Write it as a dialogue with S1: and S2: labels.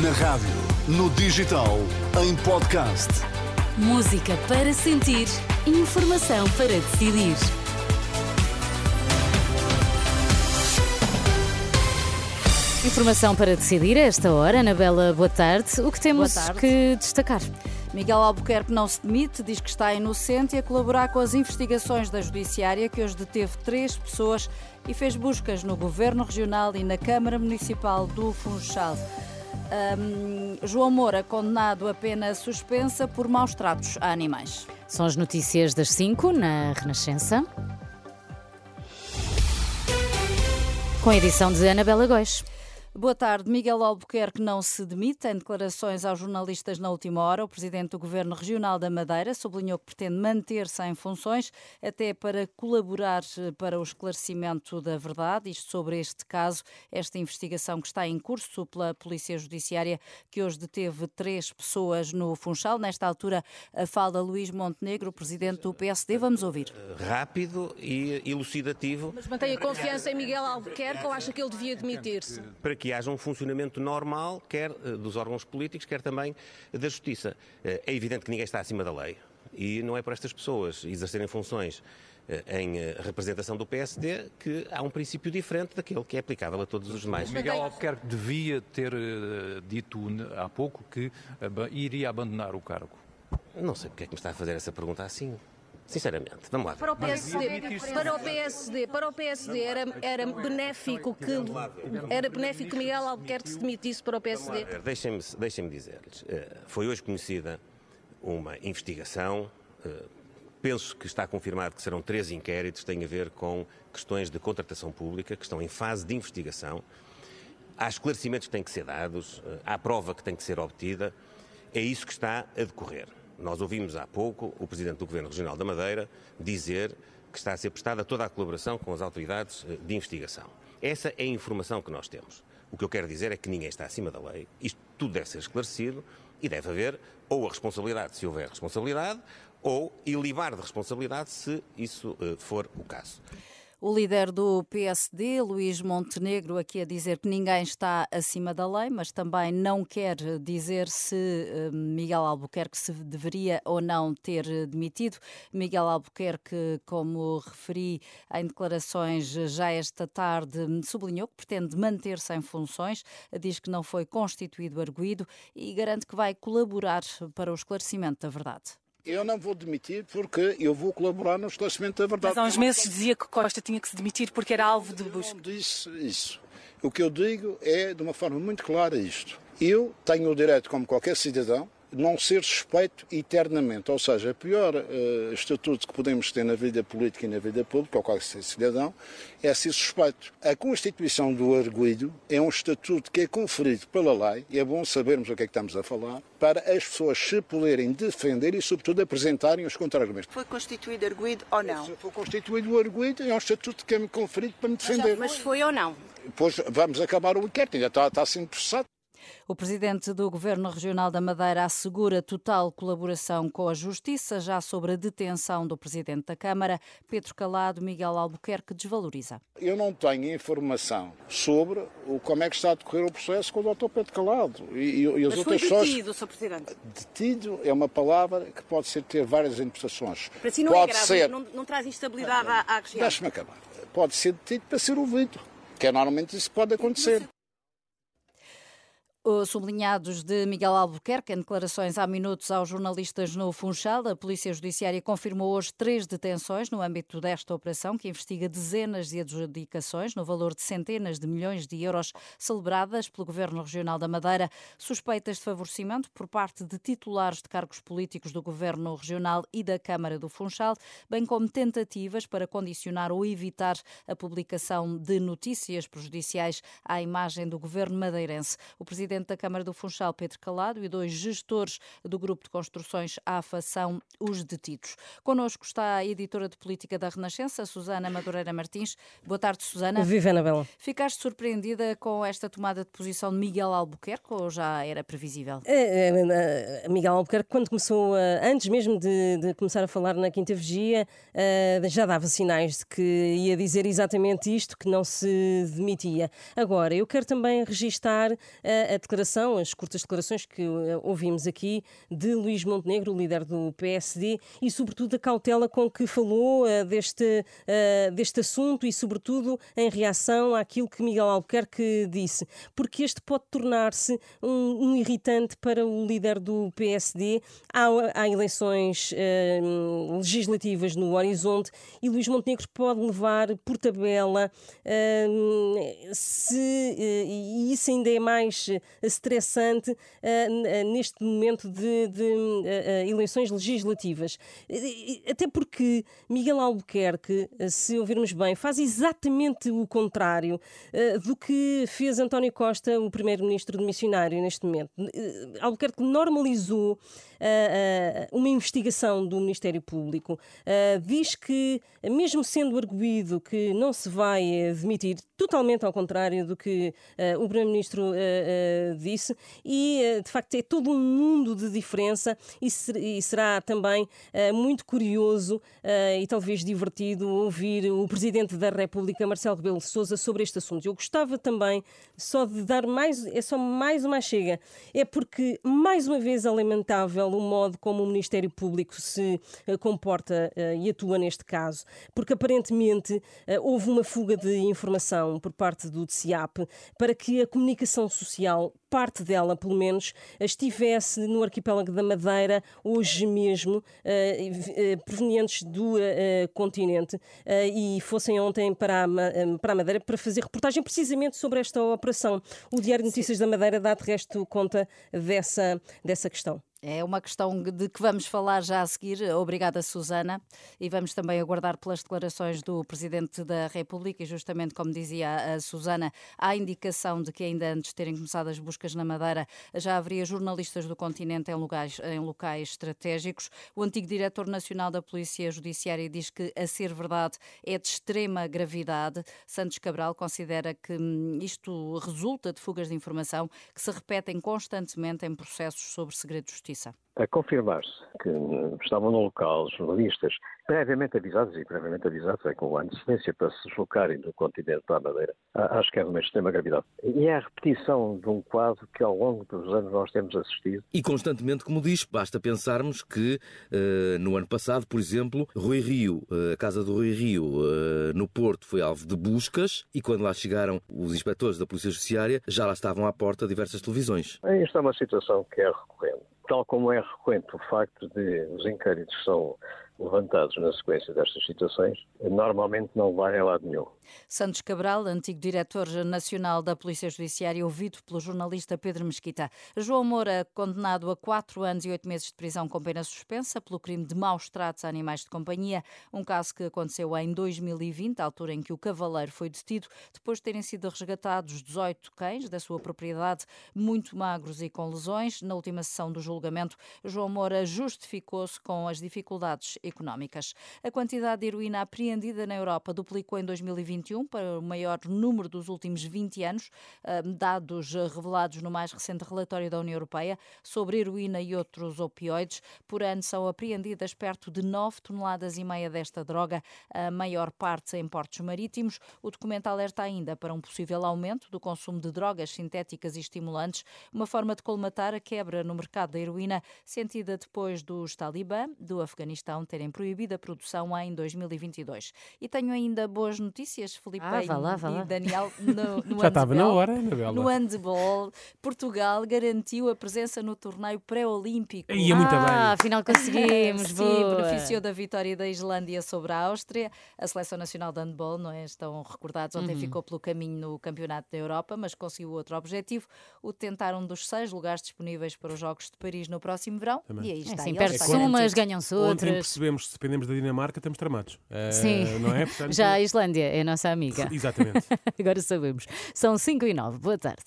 S1: Na rádio, no digital, em podcast.
S2: Música para sentir, informação para decidir. Informação para decidir a esta hora. Anabela, boa tarde. O que temos
S3: tarde.
S2: que destacar?
S3: Miguel Albuquerque não se demite, diz que está inocente e a colaborar com as investigações da Judiciária, que hoje deteve três pessoas e fez buscas no Governo Regional e na Câmara Municipal do Funchal. Ahm, João Moura, condenado a pena suspensa por maus tratos a animais.
S2: São as notícias das 5 na Renascença. Com a edição de Anabela Góis.
S3: Boa tarde. Miguel Albuquerque não se demite. Em declarações aos jornalistas na última hora, o presidente do Governo Regional da Madeira sublinhou que pretende manter-se em funções até para colaborar eh, para o esclarecimento da verdade. Isto sobre este caso, esta investigação que está em curso pela Polícia Judiciária, que hoje deteve três pessoas no Funchal. Nesta altura, a fala Luís Montenegro, presidente do PSD. Vamos ouvir.
S4: rápido e elucidativo
S5: Mas mantém a confiança em Miguel Albuquerque ou acha que ele devia demitir-se?
S4: Para que haja um funcionamento normal, quer eh, dos órgãos políticos, quer também da justiça. Eh, É evidente que ninguém está acima da lei e não é por estas pessoas exercerem funções eh, em eh, representação do PSD que há um princípio diferente daquele que é aplicável a todos os demais.
S6: Miguel Albuquerque devia ter eh, dito há pouco que iria abandonar o cargo.
S4: Não sei porque é que me está a fazer essa pergunta assim. Sinceramente, vamos lá ver.
S5: Para o PSD, para o PSD, para o PSD era, era benéfico que era benéfico que Miguel Albuquerque se demitisse para o PSD.
S4: Deixem-me deixem dizer-lhes, eh, foi hoje conhecida uma investigação, eh, penso que está confirmado que serão três inquéritos, tem a ver com questões de contratação pública, que estão em fase de investigação. Há esclarecimentos que têm que ser dados, eh, há prova que tem que ser obtida, é isso que está a decorrer. Nós ouvimos há pouco o Presidente do Governo Regional da Madeira dizer que está a ser prestada toda a colaboração com as autoridades eh, de investigação. Essa é a informação que nós temos. O que eu quero dizer é que ninguém está acima da lei, isto tudo deve ser esclarecido e deve haver ou a responsabilidade, se houver responsabilidade, ou ilibar de responsabilidade, se isso eh, for o caso.
S3: O líder do PSD, Luís Montenegro, aqui a dizer que ninguém está acima da lei, mas também não quer dizer se eh, Miguel Albuquerque se deveria ou não ter demitido. Miguel Albuquerque, como referi em declarações já esta tarde, sublinhou que pretende manter-se em funções, diz que não foi constituído arguído e garante que vai colaborar para o esclarecimento da verdade.
S7: Eu não vou demitir porque eu vou colaborar no esclarecimento da verdade.
S8: Mas há uns meses dizia que Costa tinha que se demitir porque era alvo de
S7: Eu
S8: busca.
S7: não disse isso. O que eu digo é, de uma forma muito clara, isto. Eu tenho o direito, como qualquer cidadão, não ser suspeito eternamente. Ou seja, o pior eh, estatuto que podemos ter na vida política e na vida pública, ou qualquer cidadão, é ser suspeito. A constituição do arguido é um estatuto que é conferido pela lei, e é bom sabermos o que é que estamos a falar, para as pessoas se poderem defender e, sobretudo, apresentarem os contra-argumentos.
S9: Foi constituído arguído ou não?
S7: Se for constituído o arguido, é um estatuto que é-me conferido para me defender.
S9: Mas foi ou não?
S7: Depois vamos acabar o inquérito, ainda está, está sendo processado.
S3: O presidente do Governo Regional da Madeira assegura total colaboração com a Justiça. Já sobre a detenção do presidente da Câmara, Pedro Calado, Miguel Albuquerque desvaloriza.
S7: Eu não tenho informação sobre o, como é que está a decorrer o processo com o Dr. Pedro Calado. E, e, e as
S9: Mas foi
S7: outras pessoas.
S9: detido, Sr. Presidente.
S7: Detido é uma palavra que pode ser, ter várias interpretações.
S9: Para si não
S7: pode
S9: é grave,
S7: ser,
S9: não, não traz instabilidade à, à região.
S7: Deixe-me acabar. Pode ser detido para ser ouvido. Que é normalmente isso que pode acontecer.
S3: Os sublinhados de Miguel Albuquerque em declarações há minutos aos jornalistas no Funchal. A Polícia Judiciária confirmou hoje três detenções no âmbito desta operação, que investiga dezenas de adjudicações no valor de centenas de milhões de euros celebradas pelo Governo Regional da Madeira, suspeitas de favorecimento por parte de titulares de cargos políticos do Governo Regional e da Câmara do Funchal, bem como tentativas para condicionar ou evitar a publicação de notícias prejudiciais à imagem do Governo madeirense. O presidente da Câmara do Funchal, Pedro Calado, e dois gestores do Grupo de Construções AFA são os detidos. Connosco está a editora de política da Renascença, Susana Madureira Martins. Boa tarde, Susana.
S8: Viva Anabela.
S3: Ficaste surpreendida com esta tomada de posição de Miguel Albuquerque ou já era previsível?
S8: É, é, é, Miguel Albuquerque, quando começou, ah, antes mesmo de, de começar a falar na Quinta Vigia, ah, já dava sinais de que ia dizer exatamente isto, que não se demitia. Agora, eu quero também registar ah, a declaração, as curtas declarações que uh, ouvimos aqui de Luís Montenegro, líder do PSD, e sobretudo a cautela com que falou uh, deste, deste assunto e sobretudo em reação àquilo que Miguel Albuquerque disse, porque este pode tornar-se um, um, irritante para o líder do PSD. Há, há eleições legislativas no horizonte e Luís Montenegro pode levar por tabela se, e isso ainda é mais estressante neste momento de, de eleições legislativas. Até porque Miguel Albuquerque, se ouvirmos bem, faz exatamente o contrário do que fez António Costa, o primeiro-ministro de missionário, neste momento. Albuquerque normalizou uma investigação do Ministério Público, diz que, mesmo sendo arguído que não se vai admitir, totalmente ao contrário do que o Primeiro-Ministro disse, e de facto é todo um mundo de diferença e, ser, e será também muito curioso e talvez divertido ouvir o Presidente da República, Marcelo Rebelo de Sousa, sobre este assunto. Eu gostava também só de dar mais, é só mais uma chega, é porque mais uma vez é lamentável o modo como o Ministério Público se comporta e atua neste caso, porque aparentemente houve uma fuga de informação por parte do DCIAP para que a comunicação social, parte dela pelo menos, estivesse no arquipélago da Madeira hoje mesmo, eh, eh, provenientes do eh, continente, e fossem ontem para a, para a Madeira para fazer reportagem precisamente sobre esta operação. O Diário de Notícias Sim. da Madeira dá de resto conta dessa, dessa questão.
S3: É uma questão de que vamos falar já a seguir. Obrigada, Susana. E vamos também aguardar pelas declarações do Presidente da República. E justamente como dizia a Susana, há indicação de que ainda antes de terem começado as buscas na Madeira, já haveria jornalistas do continente em locais, em locais estratégicos. O antigo Diretor Nacional da Polícia Judiciária diz que, a ser verdade, é de extrema gravidade. Santos Cabral considera que hum, isto resulta de fugas de informação que se repetem constantemente em processos sobre segredo de justiça. Justiça.
S10: A confirmar-se que estavam no local jornalistas previamente avisados, e previamente avisados é com antecedência para se deslocarem do continente para a Madeira, acho que é de uma extrema gravidade. E é a repetição de um quadro que ao longo dos anos nós temos assistido.
S11: E constantemente, como diz, basta pensarmos que uh, no ano passado, por exemplo, Rui Rio, uh, a casa do Rui Rio uh, no Porto foi alvo de buscas e quando lá chegaram os inspectores da Polícia Judiciária já lá estavam à porta diversas televisões.
S10: Esta é uma situação que é recorrente tal como é recorrente o facto de os inquéritos são levantados na sequência destas situações, normalmente não vai a lado nenhum.
S3: Santos Cabral, antigo diretor nacional da Polícia Judiciária, ouvido pelo jornalista Pedro Mesquita. João Moura, condenado a quatro anos e oito meses de prisão com pena suspensa pelo crime de maus tratos a animais de companhia, um caso que aconteceu em 2020, a altura em que o cavaleiro foi detido, depois de terem sido resgatados 18 cães da sua propriedade, muito magros e com lesões. Na última sessão do julgamento, João Moura justificou-se com as dificuldades económicas. A quantidade de heroína apreendida na Europa duplicou em 2021 para o maior número dos últimos 20 anos, dados revelados no mais recente relatório da União Europeia sobre heroína e outros opioides. Por ano são apreendidas perto de 9 toneladas e meia desta droga, a maior parte em portos marítimos. O documento alerta ainda para um possível aumento do consumo de drogas sintéticas e estimulantes, uma forma de colmatar a quebra no mercado da heroína sentida depois dos Talibã do Afeganistão terem proibido a produção em 2022. E tenho ainda boas notícias, Felipe
S2: ah, vá lá, vá lá.
S3: e Daniel, no, no
S12: Já estava na hora, Anabela.
S3: No handball, Portugal garantiu a presença no torneio pré-olímpico.
S12: Ia muito
S2: ah,
S12: bem.
S2: afinal conseguimos,
S3: Sim, beneficiou da vitória da Islândia sobre a Áustria. A Seleção Nacional de Handball, não é? Estão recordados, ontem uhum. ficou pelo caminho no Campeonato da Europa, mas conseguiu outro objetivo, o de tentar um dos seis lugares disponíveis para os Jogos de Paris no próximo verão.
S2: Também.
S3: E aí está.
S2: É, sim, perde-se umas, ganham-se outras.
S12: Percebemos, se dependemos da Dinamarca, estamos tramados. Uh,
S2: Sim,
S12: não é?
S2: Portanto, já a Islândia é a nossa amiga.
S12: Exatamente.
S2: Agora sabemos. São 5 e 9. Boa tarde.